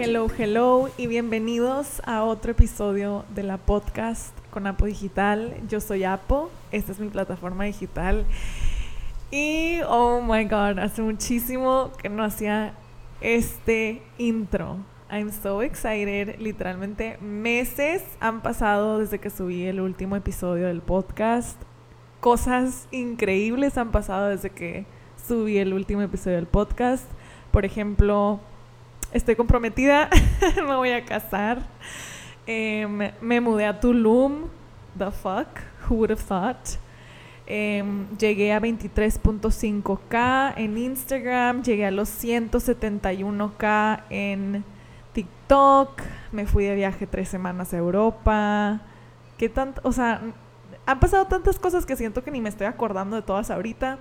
Hello, hello y bienvenidos a otro episodio de la podcast con Apo Digital. Yo soy Apo, esta es mi plataforma digital. Y oh my god, hace muchísimo que no hacía este intro. I'm so excited. Literalmente meses han pasado desde que subí el último episodio del podcast. Cosas increíbles han pasado desde que subí el último episodio del podcast. Por ejemplo, estoy comprometida, me voy a casar. Em, me mudé a Tulum. The fuck? Who would have thought? Em, llegué a 23.5k en Instagram, llegué a los 171k en TikTok, me fui de viaje tres semanas a Europa. ¿Qué tanto? O sea, han pasado tantas cosas que siento que ni me estoy acordando de todas ahorita,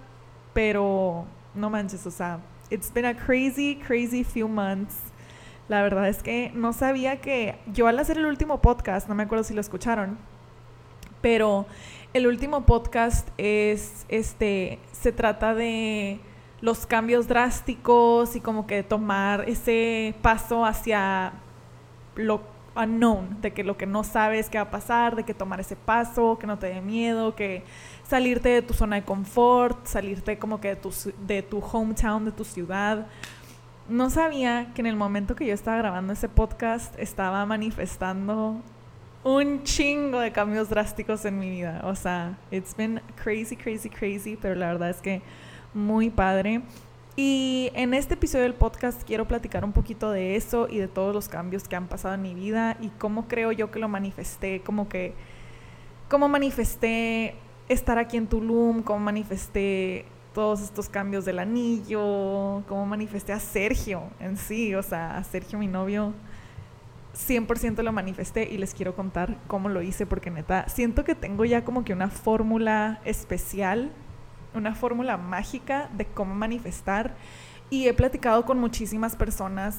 pero no manches, o sea, it's been a crazy, crazy few months. La verdad es que no sabía que yo al hacer el último podcast, no me acuerdo si lo escucharon, pero el último podcast es, este, se trata de los cambios drásticos y como que tomar ese paso hacia lo unknown, de que lo que no sabes qué va a pasar, de que tomar ese paso, que no te dé miedo, que salirte de tu zona de confort, salirte como que de tu, de tu hometown, de tu ciudad. No sabía que en el momento que yo estaba grabando ese podcast estaba manifestando un chingo de cambios drásticos en mi vida. O sea, it's been crazy, crazy, crazy, pero la verdad es que muy padre. Y en este episodio del podcast quiero platicar un poquito de eso y de todos los cambios que han pasado en mi vida y cómo creo yo que lo manifesté, como que, cómo manifesté estar aquí en Tulum, cómo manifesté todos estos cambios del anillo, cómo manifesté a Sergio en sí, o sea, a Sergio mi novio 100% lo manifesté y les quiero contar cómo lo hice porque neta, siento que tengo ya como que una fórmula especial, una fórmula mágica de cómo manifestar y he platicado con muchísimas personas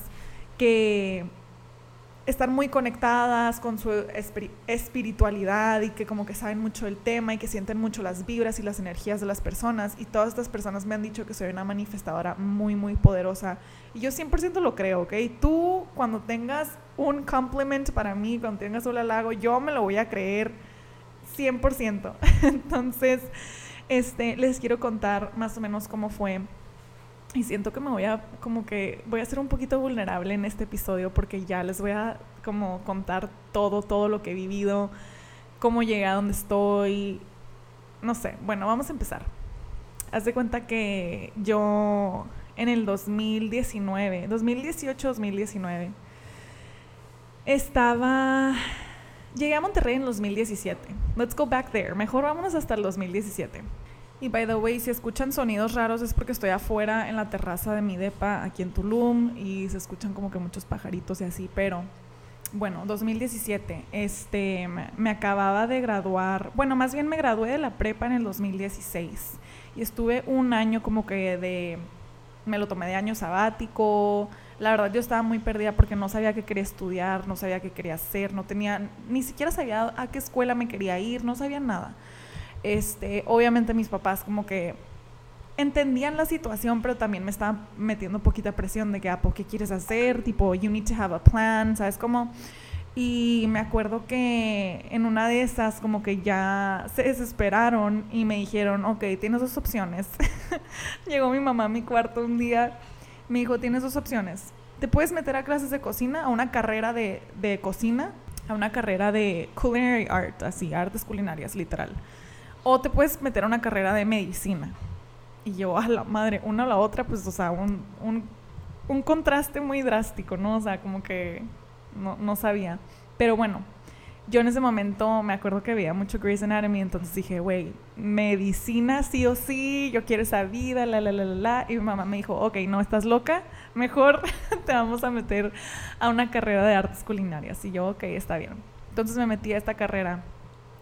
que están muy conectadas con su espiritualidad y que como que saben mucho del tema y que sienten mucho las vibras y las energías de las personas y todas estas personas me han dicho que soy una manifestadora muy muy poderosa y yo 100% lo creo, ¿ok? Tú cuando tengas un compliment para mí, cuando tengas un halago, yo me lo voy a creer 100%. Entonces, este, les quiero contar más o menos cómo fue y siento que me voy a, como que voy a ser un poquito vulnerable en este episodio porque ya les voy a como contar todo, todo lo que he vivido, cómo llegué a donde estoy, no sé, bueno, vamos a empezar. Haz de cuenta que yo en el 2019, 2018-2019, estaba, llegué a Monterrey en 2017. Let's go back there. Mejor vámonos hasta el 2017. Y by the way, si escuchan sonidos raros es porque estoy afuera en la terraza de mi depa aquí en Tulum y se escuchan como que muchos pajaritos y así, pero bueno, 2017, este, me acababa de graduar, bueno, más bien me gradué de la prepa en el 2016 y estuve un año como que de, me lo tomé de año sabático, la verdad yo estaba muy perdida porque no sabía qué quería estudiar, no sabía qué quería hacer, no tenía, ni siquiera sabía a qué escuela me quería ir, no sabía nada. Este, obviamente mis papás como que entendían la situación, pero también me estaban metiendo poquita presión de que, ah, ¿qué quieres hacer? Tipo, you need to have a plan, ¿sabes cómo? Y me acuerdo que en una de esas como que ya se desesperaron y me dijeron, ok, tienes dos opciones. Llegó mi mamá a mi cuarto un día, me dijo, tienes dos opciones. Te puedes meter a clases de cocina, a una carrera de, de cocina, a una carrera de culinary art, así, artes culinarias, literal o te puedes meter a una carrera de medicina. Y yo, a la madre, una o la otra, pues, o sea, un, un, contraste muy drástico, ¿no? O sea, como que no, no, sabía. Pero bueno, yo en ese momento me acuerdo que veía mucho Grey's Anatomy, entonces dije, güey, medicina sí o sí, yo quiero esa vida, la, la, la, la, la. Y mi mamá me dijo, ok, no, estás loca, mejor te vamos a meter a una carrera de artes culinarias. Y yo, ok, está bien. Entonces me metí a esta carrera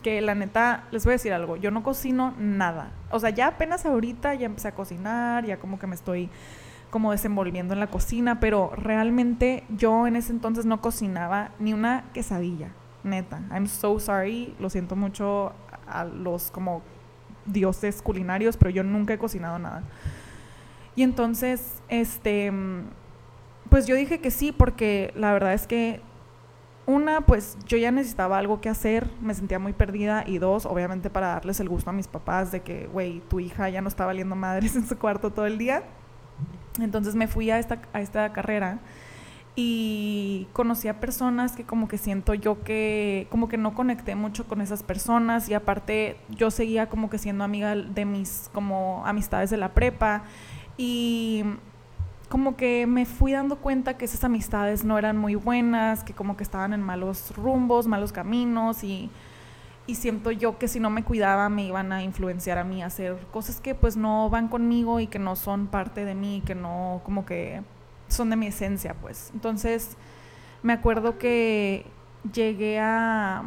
que la neta, les voy a decir algo, yo no cocino nada. O sea, ya apenas ahorita ya empecé a cocinar, ya como que me estoy como desenvolviendo en la cocina, pero realmente yo en ese entonces no cocinaba ni una quesadilla, neta. I'm so sorry, lo siento mucho a los como dioses culinarios, pero yo nunca he cocinado nada. Y entonces, este, pues yo dije que sí porque la verdad es que una, pues yo ya necesitaba algo que hacer, me sentía muy perdida. Y dos, obviamente para darles el gusto a mis papás de que, güey, tu hija ya no está valiendo madres en su cuarto todo el día. Entonces me fui a esta, a esta carrera y conocí a personas que como que siento yo que como que no conecté mucho con esas personas y aparte yo seguía como que siendo amiga de mis como amistades de la prepa y como que me fui dando cuenta que esas amistades no eran muy buenas, que como que estaban en malos rumbos, malos caminos y, y siento yo que si no me cuidaba me iban a influenciar a mí a hacer cosas que pues no van conmigo y que no son parte de mí, que no como que son de mi esencia pues. Entonces me acuerdo que llegué a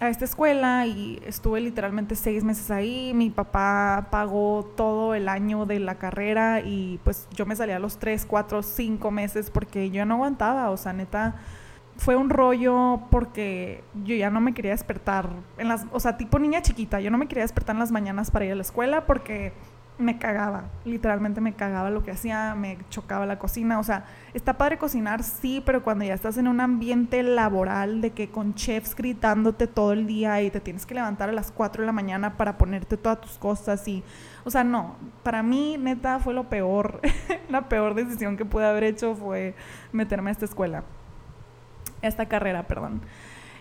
a esta escuela y estuve literalmente seis meses ahí. Mi papá pagó todo el año de la carrera y pues yo me salí a los tres, cuatro, cinco meses porque yo no aguantaba. O sea, neta, fue un rollo porque yo ya no me quería despertar en las, o sea, tipo niña chiquita, yo no me quería despertar en las mañanas para ir a la escuela porque me cagaba, literalmente me cagaba lo que hacía, me chocaba la cocina, o sea, está padre cocinar, sí, pero cuando ya estás en un ambiente laboral de que con chefs gritándote todo el día y te tienes que levantar a las 4 de la mañana para ponerte todas tus cosas y, o sea, no, para mí neta fue lo peor, la peor decisión que pude haber hecho fue meterme a esta escuela, a esta carrera, perdón.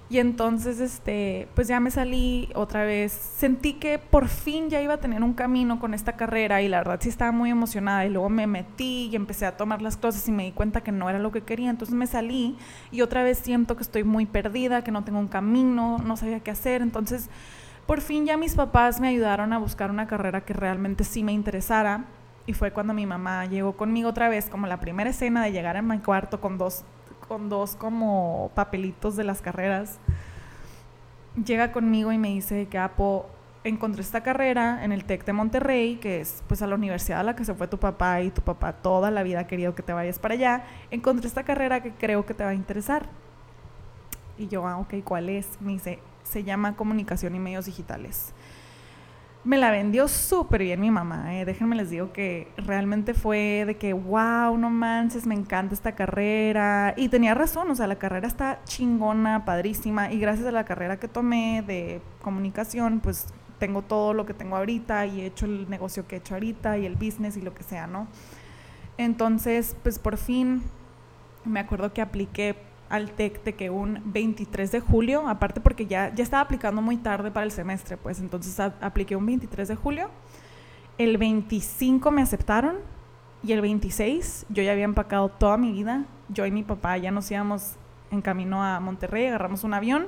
Y entonces, este, pues ya me salí otra vez. Sentí que por fin ya iba a tener un camino con esta carrera y la verdad sí estaba muy emocionada. Y luego me metí y empecé a tomar las cosas y me di cuenta que no era lo que quería. Entonces me salí y otra vez siento que estoy muy perdida, que no tengo un camino, no sabía qué hacer. Entonces, por fin ya mis papás me ayudaron a buscar una carrera que realmente sí me interesara. Y fue cuando mi mamá llegó conmigo otra vez, como la primera escena de llegar en mi cuarto con dos con dos como papelitos de las carreras, llega conmigo y me dice que Apo, encontré esta carrera en el TEC de Monterrey, que es pues a la universidad a la que se fue tu papá y tu papá toda la vida ha querido que te vayas para allá, encontré esta carrera que creo que te va a interesar. Y yo, ah, ok, ¿cuál es? Me dice, se llama Comunicación y Medios Digitales me la vendió súper bien mi mamá, ¿eh? déjenme les digo que realmente fue de que, wow, no manches, me encanta esta carrera. Y tenía razón, o sea, la carrera está chingona, padrísima, y gracias a la carrera que tomé de comunicación, pues tengo todo lo que tengo ahorita y he hecho el negocio que he hecho ahorita y el business y lo que sea, ¿no? Entonces, pues por fin me acuerdo que apliqué al TEC de que un 23 de julio, aparte porque ya, ya estaba aplicando muy tarde para el semestre, pues entonces apliqué un 23 de julio. El 25 me aceptaron y el 26 yo ya había empacado toda mi vida. Yo y mi papá ya nos íbamos en camino a Monterrey, agarramos un avión.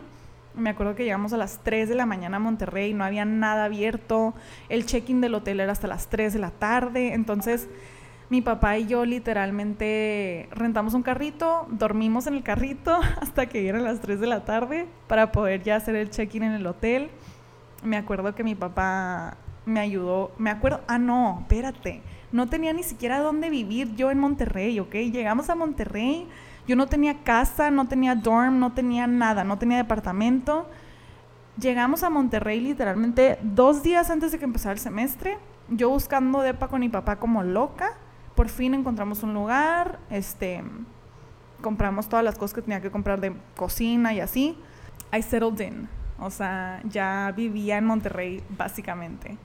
Me acuerdo que llegamos a las 3 de la mañana a Monterrey, no había nada abierto. El check-in del hotel era hasta las 3 de la tarde. Entonces mi papá y yo literalmente rentamos un carrito, dormimos en el carrito hasta que eran las 3 de la tarde para poder ya hacer el check-in en el hotel. Me acuerdo que mi papá me ayudó, me acuerdo, ah no, espérate, no tenía ni siquiera dónde vivir yo en Monterrey, ¿ok? Llegamos a Monterrey, yo no tenía casa, no tenía dorm, no tenía nada, no tenía departamento. Llegamos a Monterrey literalmente dos días antes de que empezara el semestre, yo buscando depa con mi papá como loca por fin encontramos un lugar, este, compramos todas las cosas que tenía que comprar de cocina y así. I settled in, o sea, ya vivía en Monterrey básicamente.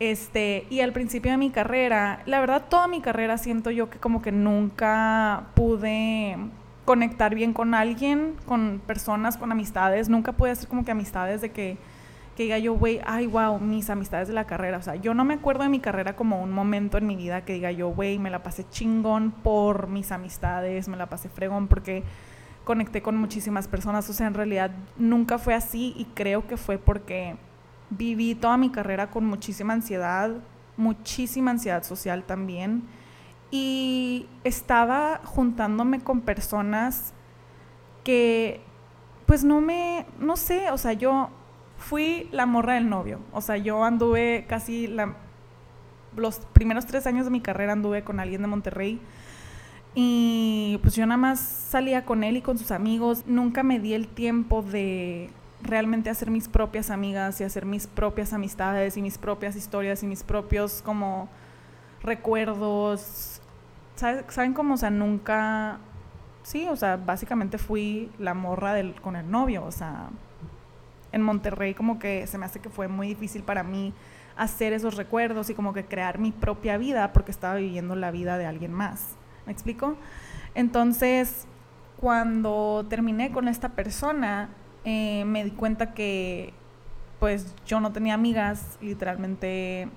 Este, y al principio de mi carrera, la verdad toda mi carrera siento yo que como que nunca pude conectar bien con alguien, con personas, con amistades, nunca pude hacer como que amistades de que que diga yo, güey, ay, wow, mis amistades de la carrera. O sea, yo no me acuerdo de mi carrera como un momento en mi vida que diga yo, güey, me la pasé chingón por mis amistades, me la pasé fregón porque conecté con muchísimas personas. O sea, en realidad nunca fue así y creo que fue porque viví toda mi carrera con muchísima ansiedad, muchísima ansiedad social también. Y estaba juntándome con personas que, pues no me, no sé, o sea, yo fui la morra del novio. O sea, yo anduve casi los primeros tres años de mi carrera anduve con alguien de Monterrey. Y pues yo nada más salía con él y con sus amigos. Nunca me di el tiempo de realmente hacer mis propias amigas y hacer mis propias amistades y mis propias historias y mis propios como recuerdos. ¿saben cómo? O sea, nunca, sí, o sea, básicamente fui la morra del, con el novio, o sea, en Monterrey como que se me hace que fue muy difícil para mí hacer esos recuerdos y como que crear mi propia vida porque estaba viviendo la vida de alguien más. ¿Me explico? Entonces, cuando terminé con esta persona, eh, me di cuenta que pues yo no tenía amigas, literalmente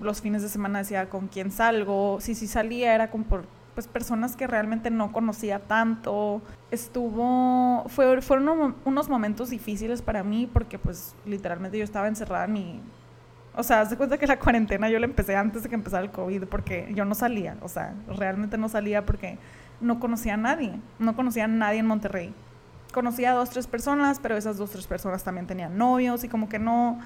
los fines de semana decía con quién salgo, si sí salía era con pues personas que realmente no conocía tanto. Estuvo fue, fueron unos momentos difíciles para mí porque pues literalmente yo estaba encerrada en mi o sea, haz de cuenta que la cuarentena yo la empecé antes de que empezara el COVID porque yo no salía, o sea, realmente no salía porque no conocía a nadie, no conocía a nadie en Monterrey. Conocía a dos, tres personas, pero esas dos, tres personas también tenían novios y como que no,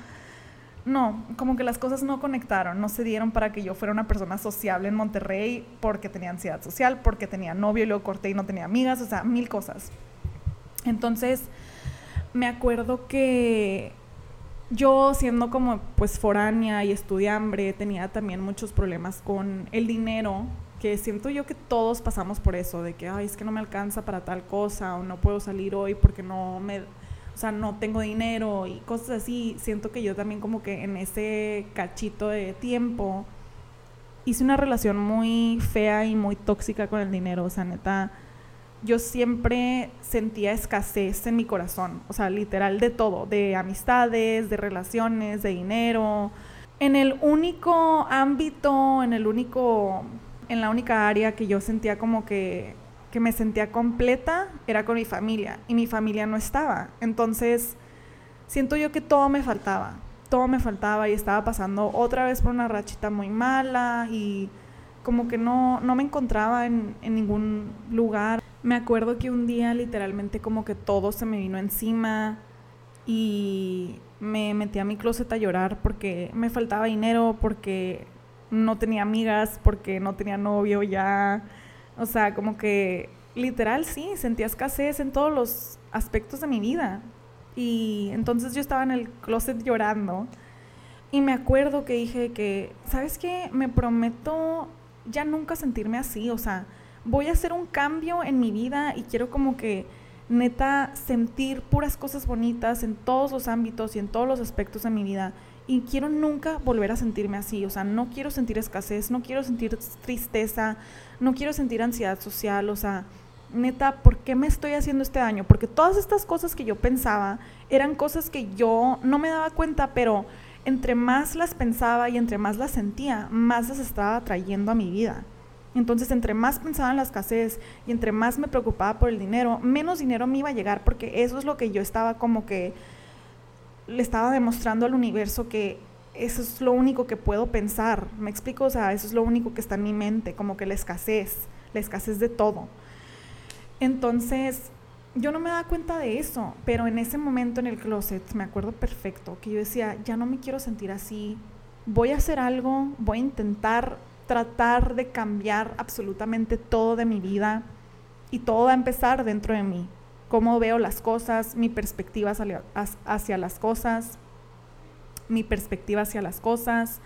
no, como que las cosas no conectaron, no se dieron para que yo fuera una persona sociable en Monterrey porque tenía ansiedad social, porque tenía novio y luego corté y no tenía amigas, o sea, mil cosas. Entonces, me acuerdo que yo siendo como pues foránea y estudiambre tenía también muchos problemas con el dinero que siento yo que todos pasamos por eso de que ay es que no me alcanza para tal cosa o no puedo salir hoy porque no me sea no tengo dinero y cosas así siento que yo también como que en ese cachito de tiempo hice una relación muy fea y muy tóxica con el dinero o sea neta yo siempre sentía escasez en mi corazón, o sea, literal de todo, de amistades, de relaciones, de dinero. En el único ámbito, en el único, en la única área que yo sentía como que, que me sentía completa era con mi familia y mi familia no estaba. Entonces, siento yo que todo me faltaba, todo me faltaba y estaba pasando otra vez por una rachita muy mala y como que no, no me encontraba en, en ningún lugar. Me acuerdo que un día literalmente como que todo se me vino encima y me metí a mi closet a llorar porque me faltaba dinero, porque no tenía amigas, porque no tenía novio ya. O sea, como que literal sí, sentía escasez en todos los aspectos de mi vida. Y entonces yo estaba en el closet llorando y me acuerdo que dije que, ¿sabes qué? Me prometo ya nunca sentirme así, o sea, voy a hacer un cambio en mi vida y quiero como que neta sentir puras cosas bonitas en todos los ámbitos y en todos los aspectos de mi vida. Y quiero nunca volver a sentirme así, o sea, no quiero sentir escasez, no quiero sentir tristeza, no quiero sentir ansiedad social, o sea, neta, ¿por qué me estoy haciendo este daño? Porque todas estas cosas que yo pensaba eran cosas que yo no me daba cuenta, pero entre más las pensaba y entre más las sentía, más las estaba trayendo a mi vida. Entonces, entre más pensaba en la escasez y entre más me preocupaba por el dinero, menos dinero me iba a llegar porque eso es lo que yo estaba como que le estaba demostrando al universo que eso es lo único que puedo pensar. ¿Me explico? O sea, eso es lo único que está en mi mente, como que la escasez, la escasez de todo. Entonces, yo no me daba cuenta de eso, pero en ese momento en el closet me acuerdo perfecto que yo decía, ya no me quiero sentir así, voy a hacer algo, voy a intentar tratar de cambiar absolutamente todo de mi vida y todo a empezar dentro de mí. Cómo veo las cosas, mi perspectiva hacia, las cosas, mi perspectiva hacia las cosas,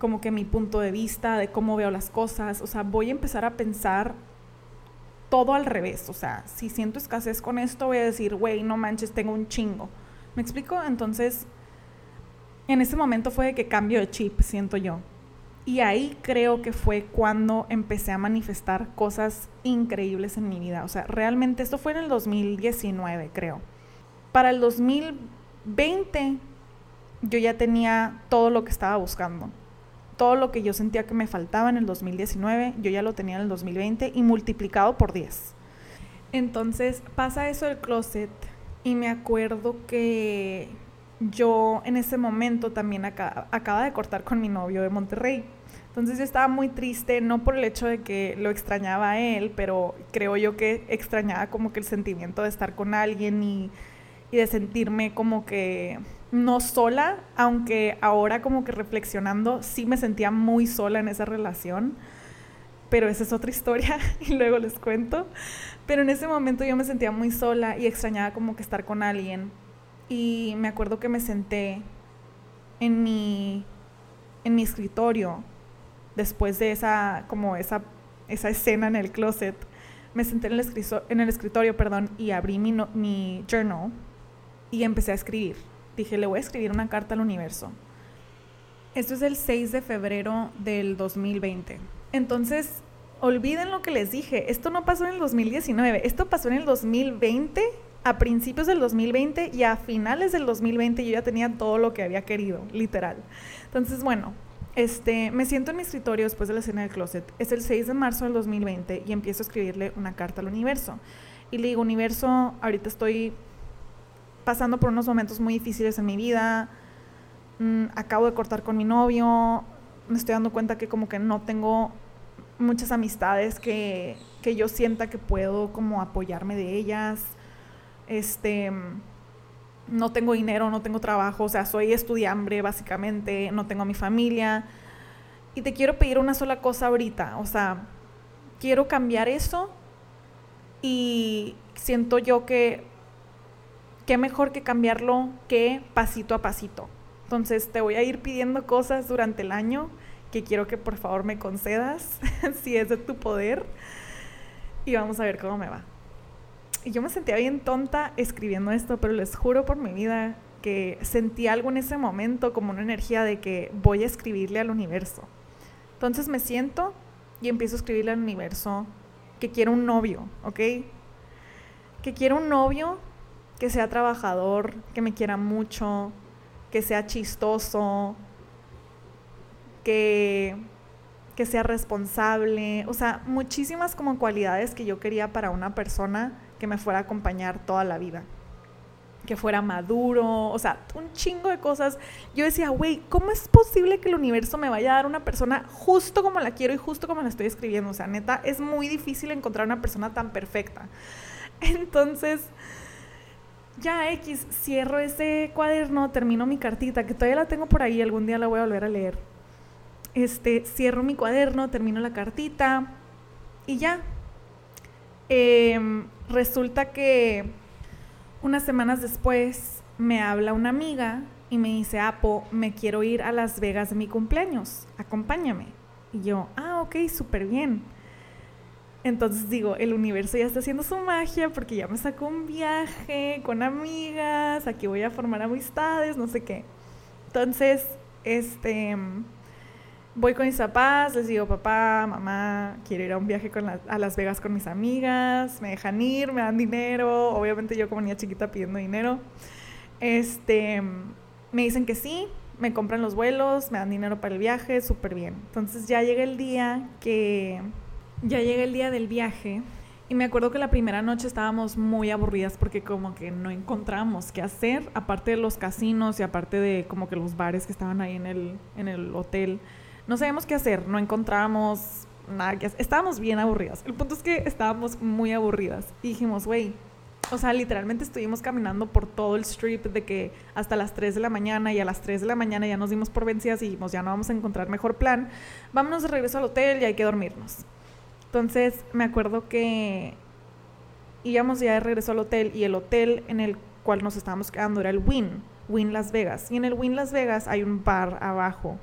como que mi punto de vista de cómo veo las cosas. O sea, voy a empezar a pensar todo al revés. O sea, si siento escasez con esto, voy a decir, güey, no manches, tengo un chingo. ¿Me explico? Entonces, en ese momento fue de que cambio de chip, siento yo. Y ahí creo que fue cuando empecé a manifestar cosas increíbles en mi vida. O sea, realmente esto fue en el 2019, creo. Para el 2020 yo ya tenía todo lo que estaba buscando. Todo lo que yo sentía que me faltaba en el 2019, yo ya lo tenía en el 2020 y multiplicado por 10. Entonces pasa eso del closet y me acuerdo que yo en ese momento también acaba de cortar con mi novio de Monterrey. Entonces yo estaba muy triste, no por el hecho de que lo extrañaba a él, pero creo yo que extrañaba como que el sentimiento de estar con alguien y, y de sentirme como que no sola, aunque ahora como que reflexionando sí me sentía muy sola en esa relación, pero esa es otra historia y luego les cuento. Pero en ese momento yo me sentía muy sola y extrañaba como que estar con alguien y me acuerdo que me senté en mi, en mi escritorio después de esa, como esa, esa escena en el closet, me senté en el, en el escritorio perdón, y abrí mi, mi journal y empecé a escribir. Dije, le voy a escribir una carta al universo. Esto es el 6 de febrero del 2020. Entonces, olviden lo que les dije. Esto no pasó en el 2019. Esto pasó en el 2020, a principios del 2020 y a finales del 2020 yo ya tenía todo lo que había querido, literal. Entonces, bueno, este, me siento en mi escritorio después de la escena del closet. Es el 6 de marzo del 2020 y empiezo a escribirle una carta al universo. Y le digo, universo, ahorita estoy pasando por unos momentos muy difíciles en mi vida. Mm, acabo de cortar con mi novio. Me estoy dando cuenta que como que no tengo muchas amistades que, que yo sienta que puedo como apoyarme de ellas. Este no tengo dinero, no tengo trabajo, o sea, soy estudiante básicamente, no tengo mi familia. Y te quiero pedir una sola cosa ahorita, o sea, quiero cambiar eso y siento yo que qué mejor que cambiarlo que pasito a pasito. Entonces te voy a ir pidiendo cosas durante el año que quiero que por favor me concedas, si es de tu poder, y vamos a ver cómo me va. Yo me sentía bien tonta escribiendo esto, pero les juro por mi vida que sentí algo en ese momento, como una energía de que voy a escribirle al universo. Entonces me siento y empiezo a escribirle al universo que quiero un novio, ¿ok? Que quiero un novio que sea trabajador, que me quiera mucho, que sea chistoso, que, que sea responsable, o sea, muchísimas como cualidades que yo quería para una persona que me fuera a acompañar toda la vida. Que fuera maduro, o sea, un chingo de cosas. Yo decía, güey, ¿cómo es posible que el universo me vaya a dar una persona justo como la quiero y justo como la estoy escribiendo? O sea, neta, es muy difícil encontrar una persona tan perfecta. Entonces, ya X, cierro ese cuaderno, termino mi cartita, que todavía la tengo por ahí, algún día la voy a volver a leer. Este, cierro mi cuaderno, termino la cartita y ya. Eh, resulta que unas semanas después me habla una amiga y me dice, Apo, me quiero ir a Las Vegas de mi cumpleaños, acompáñame. Y yo, ah, ok, súper bien. Entonces digo, el universo ya está haciendo su magia porque ya me sacó un viaje con amigas, aquí voy a formar amistades, no sé qué. Entonces, este voy con mis papás, les digo, papá, mamá, quiero ir a un viaje con a Las Vegas con mis amigas, me dejan ir, me dan dinero, obviamente yo como niña chiquita pidiendo dinero. Este, me dicen que sí, me compran los vuelos, me dan dinero para el viaje, súper bien. Entonces ya llega el día que, ya llega el día del viaje y me acuerdo que la primera noche estábamos muy aburridas porque como que no encontramos qué hacer, aparte de los casinos y aparte de como que los bares que estaban ahí en el, en el hotel no sabíamos qué hacer, no encontrábamos nada que. Estábamos bien aburridas. El punto es que estábamos muy aburridas. Y dijimos, güey, o sea, literalmente estuvimos caminando por todo el strip de que hasta las 3 de la mañana y a las 3 de la mañana ya nos dimos por vencidas y dijimos, ya no vamos a encontrar mejor plan. Vámonos de regreso al hotel y hay que dormirnos. Entonces, me acuerdo que íbamos ya de regreso al hotel y el hotel en el cual nos estábamos quedando era el Win, Win Las Vegas. Y en el Win Las Vegas hay un bar abajo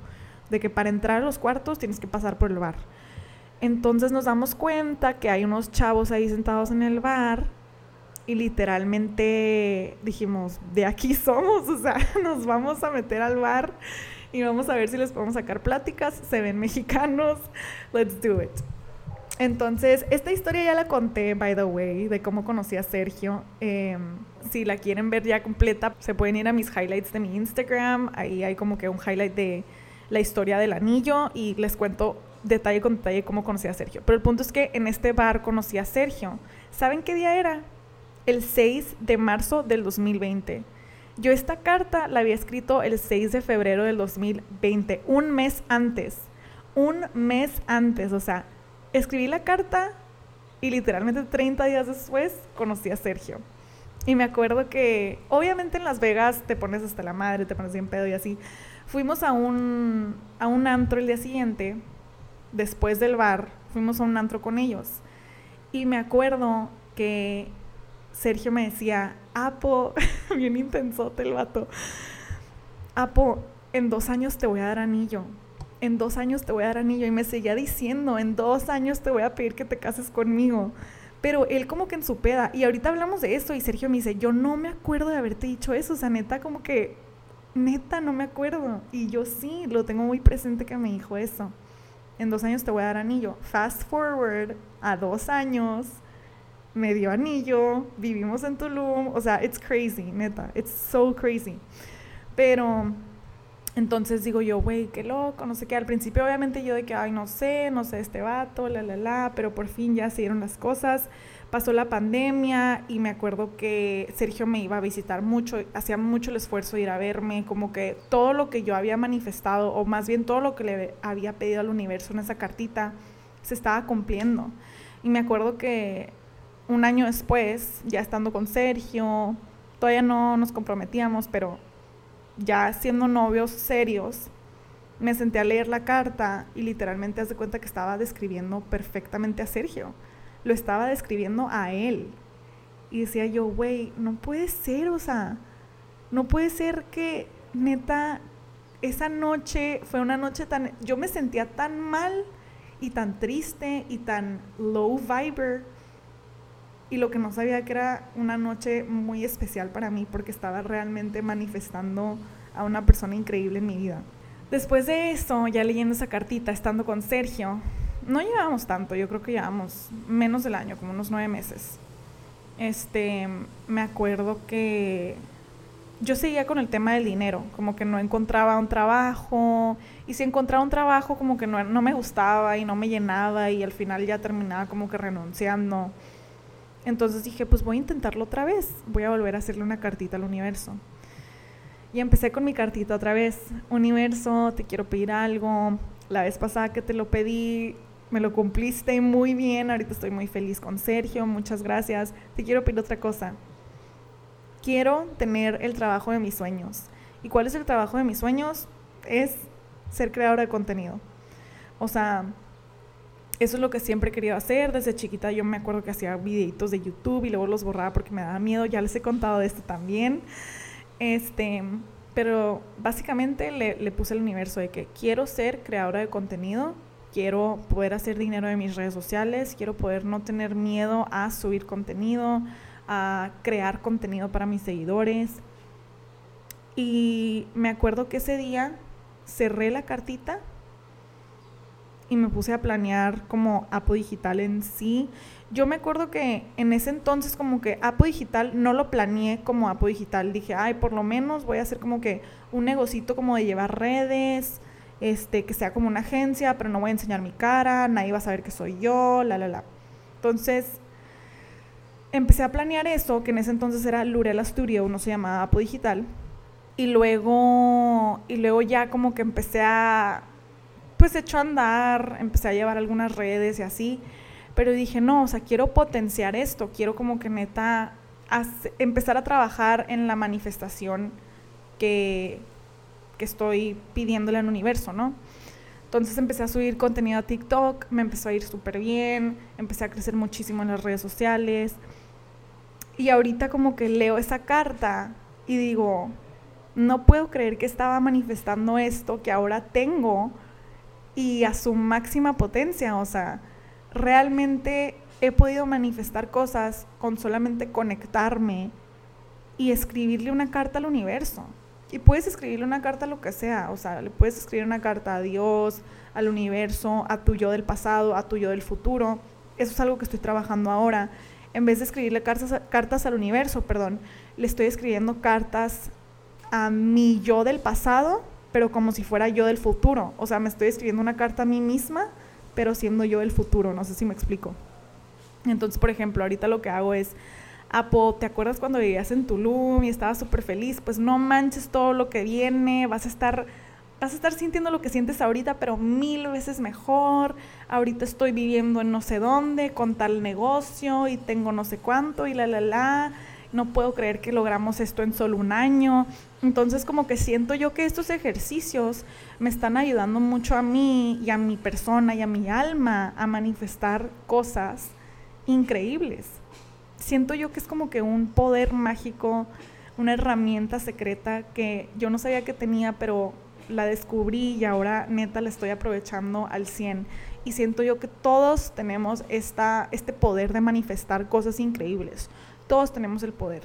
de que para entrar a los cuartos tienes que pasar por el bar. Entonces nos damos cuenta que hay unos chavos ahí sentados en el bar y literalmente dijimos, de aquí somos, o sea, nos vamos a meter al bar y vamos a ver si les podemos sacar pláticas, se ven mexicanos, let's do it. Entonces, esta historia ya la conté, by the way, de cómo conocí a Sergio. Em, si la quieren ver ya completa, se pueden ir a mis highlights de mi Instagram. Ahí hay como que un highlight de la historia del anillo y les cuento detalle con detalle cómo conocí a Sergio. Pero el punto es que en este bar conocí a Sergio. ¿Saben qué día era? El 6 de marzo del 2020. Yo esta carta la había escrito el 6 de febrero del 2020, un mes antes. Un mes antes, o sea, escribí la carta y literalmente 30 días después conocí a Sergio. Y me acuerdo que obviamente en Las Vegas te pones hasta la madre, te pones bien pedo y así, Fuimos a un, a un antro el día siguiente, después del bar, fuimos a un antro con ellos. Y me acuerdo que Sergio me decía, Apo, bien intensote el vato, Apo, en dos años te voy a dar anillo. en dos años te voy a dar anillo. Y me seguía diciendo, en dos años te voy a pedir que te cases conmigo. Pero él como que en su peda. Y ahorita hablamos de eso y Sergio me dice, yo no me acuerdo de haberte dicho eso. O sea, neta, como que, neta, no me acuerdo. Y yo sí, lo tengo muy presente que me dijo eso. En dos años te voy a dar anillo. Fast forward a dos años, me dio anillo, vivimos en Tulum. O sea, it's crazy, neta. It's so crazy. Pero entonces digo yo, güey, qué loco, no sé qué. Al principio obviamente yo de que, ay, no sé, no sé este vato, la, la, la, pero por fin ya se dieron las cosas. Pasó la pandemia y me acuerdo que Sergio me iba a visitar mucho, hacía mucho el esfuerzo de ir a verme, como que todo lo que yo había manifestado, o más bien todo lo que le había pedido al universo en esa cartita, se estaba cumpliendo. Y me acuerdo que un año después, ya estando con Sergio, todavía no nos comprometíamos, pero ya siendo novios serios, me senté a leer la carta y literalmente hace cuenta que estaba describiendo perfectamente a Sergio. Lo estaba describiendo a él. Y decía yo, güey, no puede ser, o sea, no puede ser que neta esa noche fue una noche tan... Yo me sentía tan mal y tan triste y tan low viber. Y lo que no sabía que era una noche muy especial para mí porque estaba realmente manifestando a una persona increíble en mi vida. Después de eso, ya leyendo esa cartita, estando con Sergio, no llevábamos tanto, yo creo que llevábamos menos del año, como unos nueve meses. Este, me acuerdo que yo seguía con el tema del dinero, como que no encontraba un trabajo, y si encontraba un trabajo como que no, no me gustaba y no me llenaba, y al final ya terminaba como que renunciando. Entonces dije, pues voy a intentarlo otra vez, voy a volver a hacerle una cartita al universo. Y empecé con mi cartita otra vez. Universo, te quiero pedir algo. La vez pasada que te lo pedí, me lo cumpliste muy bien. Ahorita estoy muy feliz con Sergio. Muchas gracias. Te quiero pedir otra cosa. Quiero tener el trabajo de mis sueños. ¿Y cuál es el trabajo de mis sueños? Es ser creadora de contenido. O sea, eso es lo que siempre he querido hacer. Desde chiquita yo me acuerdo que hacía videitos de YouTube y luego los borraba porque me daba miedo. Ya les he contado de esto también. Este, pero básicamente le, puse el universo de que quiero ser creadora de contenido, quiero poder hacer dinero de mis redes sociales, quiero poder no tener miedo a subir contenido, a crear contenido para mis seguidores. Y me acuerdo que ese día cerré la cartita y me puse a planear como Apo Digital en sí. Yo me acuerdo que en ese entonces como que Apo Digital no lo planeé como Apo Digital. Dije, ay, por lo menos voy a hacer como que un negocito como de llevar redes, este, que sea como una agencia, pero no voy a enseñar mi cara, nadie va a saber que soy yo, la, la, la. Entonces, empecé a planear eso, que en ese entonces era Lurela Studio, uno se llamaba Apo Digital. Y luego, y luego ya como que empecé a pues echó a andar, empecé a llevar algunas redes y así, pero dije, no, o sea, quiero potenciar esto, quiero como que neta empezar a trabajar en la manifestación que, que estoy pidiéndole al universo, ¿no? Entonces empecé a subir contenido a TikTok, me empezó a ir súper bien, empecé a crecer muchísimo en las redes sociales. Y ahorita como que leo esa carta y digo, no puedo creer que estaba manifestando esto que ahora tengo y a su máxima potencia. O sea, realmente he podido manifestar cosas con solamente conectarme y escribirle una carta al universo. Y puedes escribirle una carta a lo que sea, o sea, le puedes escribir una carta a Dios, al universo, a tu yo del pasado, a tu yo del futuro. Eso es algo que estoy trabajando ahora. En vez de escribirle cartas, cartas al universo, perdón, le estoy escribiendo cartas a mi yo del pasado pero como si fuera yo del futuro. O sea, me estoy escribiendo una carta a mí misma, pero siendo yo del futuro. No sé si me explico. Entonces, por ejemplo, ahorita lo que hago es, Apo, ¿te acuerdas cuando vivías en Tulum y estabas súper feliz? Pues no manches todo lo que viene, vas a estar vas a estar sintiendo lo que sientes ahorita, pero mil veces mejor. Ahorita estoy viviendo en no sé dónde, con tal negocio y tengo no sé cuánto y la, la, la no puedo creer que logramos esto en solo un año. Entonces como que siento yo que estos ejercicios me están ayudando mucho a mí y a mi persona y a mi alma a manifestar cosas increíbles. Siento yo que es como que un poder mágico, una herramienta secreta que yo no sabía que tenía, pero la descubrí y ahora neta la estoy aprovechando al 100. Y siento yo que todos tenemos esta, este poder de manifestar cosas increíbles. Todos tenemos el poder.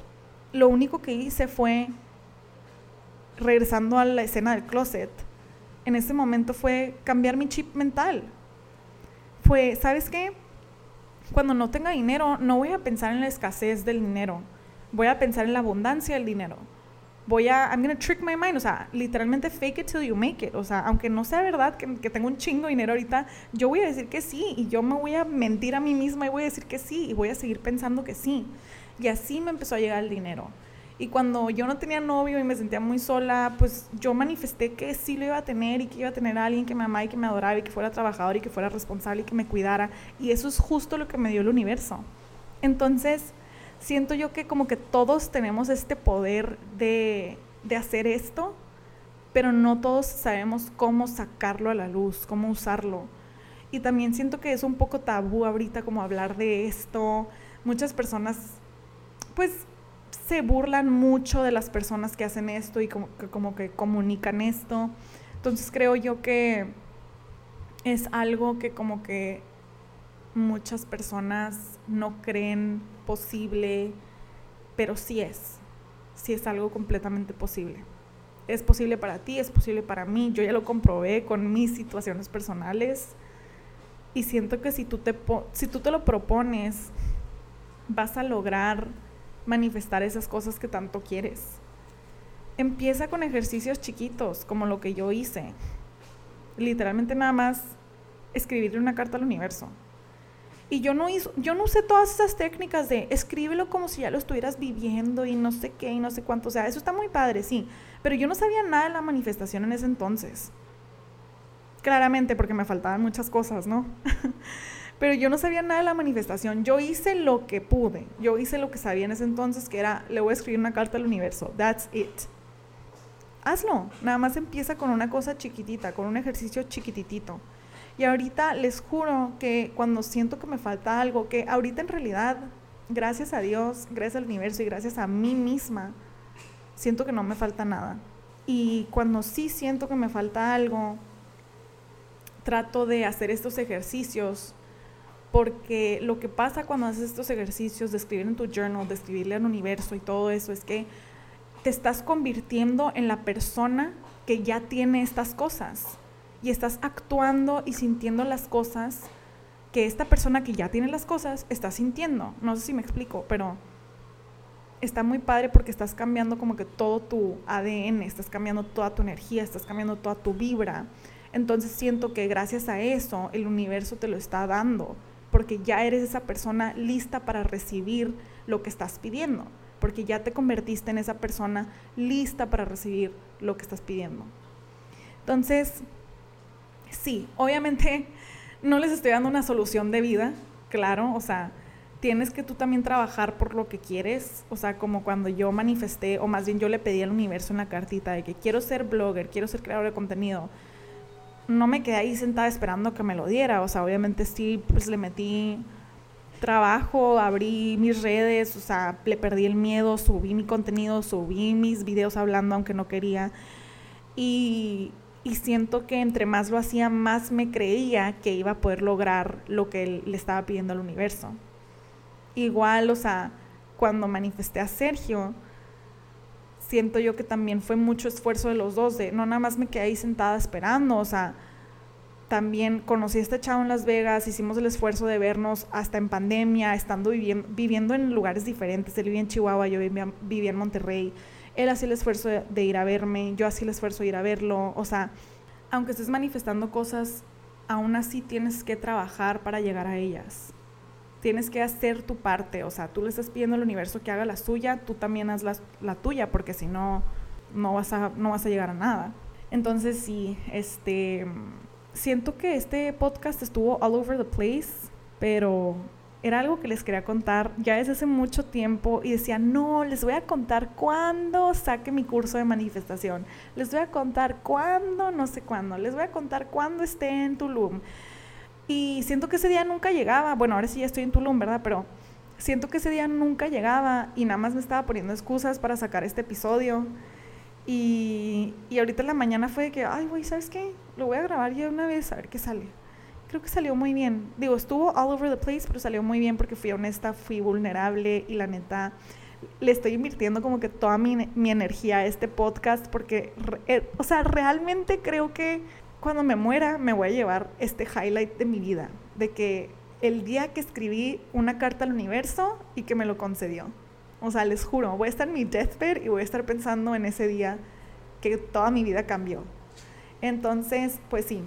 Lo único que hice fue, regresando a la escena del closet, en ese momento fue cambiar mi chip mental. Fue, ¿sabes qué? Cuando no tenga dinero, no voy a pensar en la escasez del dinero. Voy a pensar en la abundancia del dinero voy a, I'm gonna trick my mind, o sea, literalmente fake it till you make it, o sea, aunque no sea verdad que, que, tengo un chingo de dinero ahorita, yo voy a decir que sí y yo me voy a mentir a mí misma y voy a decir que sí y voy a seguir pensando que sí. Y así me empezó a llegar el dinero. Y cuando yo no tenía novio y me sentía muy sola, pues yo manifesté que sí lo iba a tener y que iba a tener a alguien que me amara y que me adoraba y que fuera trabajador y que fuera responsable y que me cuidara. Y eso es justo lo que me dio el universo. Entonces, siento yo que como que todos tenemos este poder de, de hacer esto, pero no todos sabemos cómo sacarlo a la luz, cómo usarlo. Y también siento que es un poco tabú ahorita como hablar de esto. Muchas personas pues se burlan mucho de las personas que hacen esto y como que, como que comunican esto. Entonces creo yo que es algo que como que muchas personas no creen posible, pero sí es, sí es algo completamente posible. Es posible para ti, es posible para mí, yo ya lo comprobé con mis situaciones personales y siento que si tú te, si tú te lo propones, vas a lograr manifestar esas cosas que tanto quieres. Empieza con ejercicios chiquitos, como lo que yo hice. Literalmente nada más escribirle una carta al universo. Y yo no, hizo, yo no usé todas esas técnicas de escríbelo como si ya lo estuvieras viviendo y no sé qué y no sé cuánto. O sea, eso está muy padre, sí. Pero yo no sabía nada de la manifestación en ese entonces. Claramente porque me faltaban muchas cosas, ¿no? Pero yo no sabía nada de la manifestación. Yo hice lo que pude. Yo hice lo que sabía en ese entonces, que era, le voy a escribir una carta al universo. That's it. Hazlo. Nada más empieza con una cosa chiquitita, con un ejercicio chiquititito. Y ahorita les juro que cuando siento que me falta algo, que ahorita en realidad, gracias a Dios, gracias al universo y gracias a mí misma, siento que no me falta nada. Y cuando sí siento que me falta algo, trato de hacer estos ejercicios porque lo que pasa cuando haces estos ejercicios de escribir en tu journal, de escribirle al universo y todo eso es que te estás convirtiendo en la persona que ya tiene estas cosas y estás actuando y sintiendo las cosas que esta persona que ya tiene las cosas está sintiendo. No sé si me explico, pero está muy padre porque estás cambiando como que todo tu ADN, estás cambiando toda tu energía, estás cambiando toda tu vibra. Entonces siento que gracias a eso el universo te lo está dando, porque ya eres esa persona lista para recibir lo que estás pidiendo, porque ya te convertiste en esa persona lista para recibir lo que estás pidiendo. Entonces, sí, obviamente no les estoy dando una solución de vida, claro, o sea, tienes que tú también trabajar por lo que quieres, o sea, como cuando yo manifesté, o más bien yo le pedí al universo en la cartita de que quiero ser blogger, quiero ser creador de contenido, no me quedé ahí sentada esperando que me lo diera, o sea, obviamente sí, pues le metí trabajo, abrí mis redes, o sea, le perdí el miedo, subí mi contenido, subí mis videos hablando aunque no quería. Y, y siento que entre más lo hacía, más me creía que iba a poder lograr lo que le estaba pidiendo al universo. Igual, o sea, cuando manifesté a Sergio, siento yo que también fue mucho esfuerzo de los dos, de no nada más me quedé ahí sentada esperando, o sea, también conocí a este chavo en Las Vegas, hicimos el esfuerzo de vernos hasta en pandemia, estando viviendo, en lugares diferentes, él vivía en Chihuahua, yo vivía, vivía en Monterrey, él hacía el esfuerzo de, ir a verme, yo hacía el esfuerzo de ir a verlo, o sea, aunque estés manifestando cosas, aún así tienes que trabajar para llegar a ellas. Tienes que hacer tu parte, o sea, tú le estás pidiendo al universo que haga la suya, tú también haz la, la tuya, porque si no, no vas, a, no vas a llegar a nada. Entonces sí, este, siento que este podcast estuvo all over the place, pero era algo que les quería contar ya desde hace mucho tiempo y decía, no, les voy a contar cuándo saque mi curso de manifestación, les voy a contar cuándo, no sé cuándo, les voy a contar cuándo esté en Tulum. Y siento que ese día nunca llegaba, bueno, ahora sí ya estoy en Tulum, ¿verdad? Pero siento que ese día nunca llegaba y nada más me estaba poniendo excusas para sacar este episodio. Y, y ahorita en la mañana fue de que, ay, güey, ¿sabes qué? Lo voy a grabar ya una vez a ver qué sale. Creo que salió muy bien. Digo, estuvo all over the place, pero salió muy bien porque fui honesta, fui vulnerable y la neta le estoy invirtiendo como que toda mi, mi energía a este podcast porque, eh, o sea, realmente creo que cuando me muera me voy a llevar este highlight de mi vida, de que el día que escribí una carta al universo y que me lo concedió. O sea, les juro, voy a estar en mi deathbed y voy a estar pensando en ese día que toda mi vida cambió. Entonces, pues sí,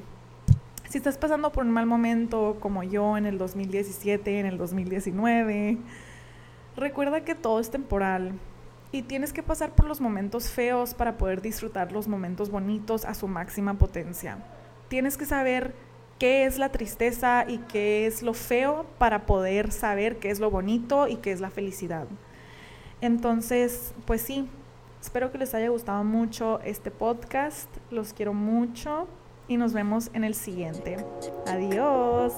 si estás pasando por un mal momento como yo en el 2017, en el 2019, recuerda que todo es temporal y tienes que pasar por los momentos feos para poder disfrutar los momentos bonitos a su máxima potencia. Tienes que saber qué es la tristeza y qué es lo feo para poder saber qué es lo bonito y qué es la felicidad. Entonces, pues sí, espero que les haya gustado mucho este podcast. Los quiero mucho y nos vemos en el siguiente. Adiós.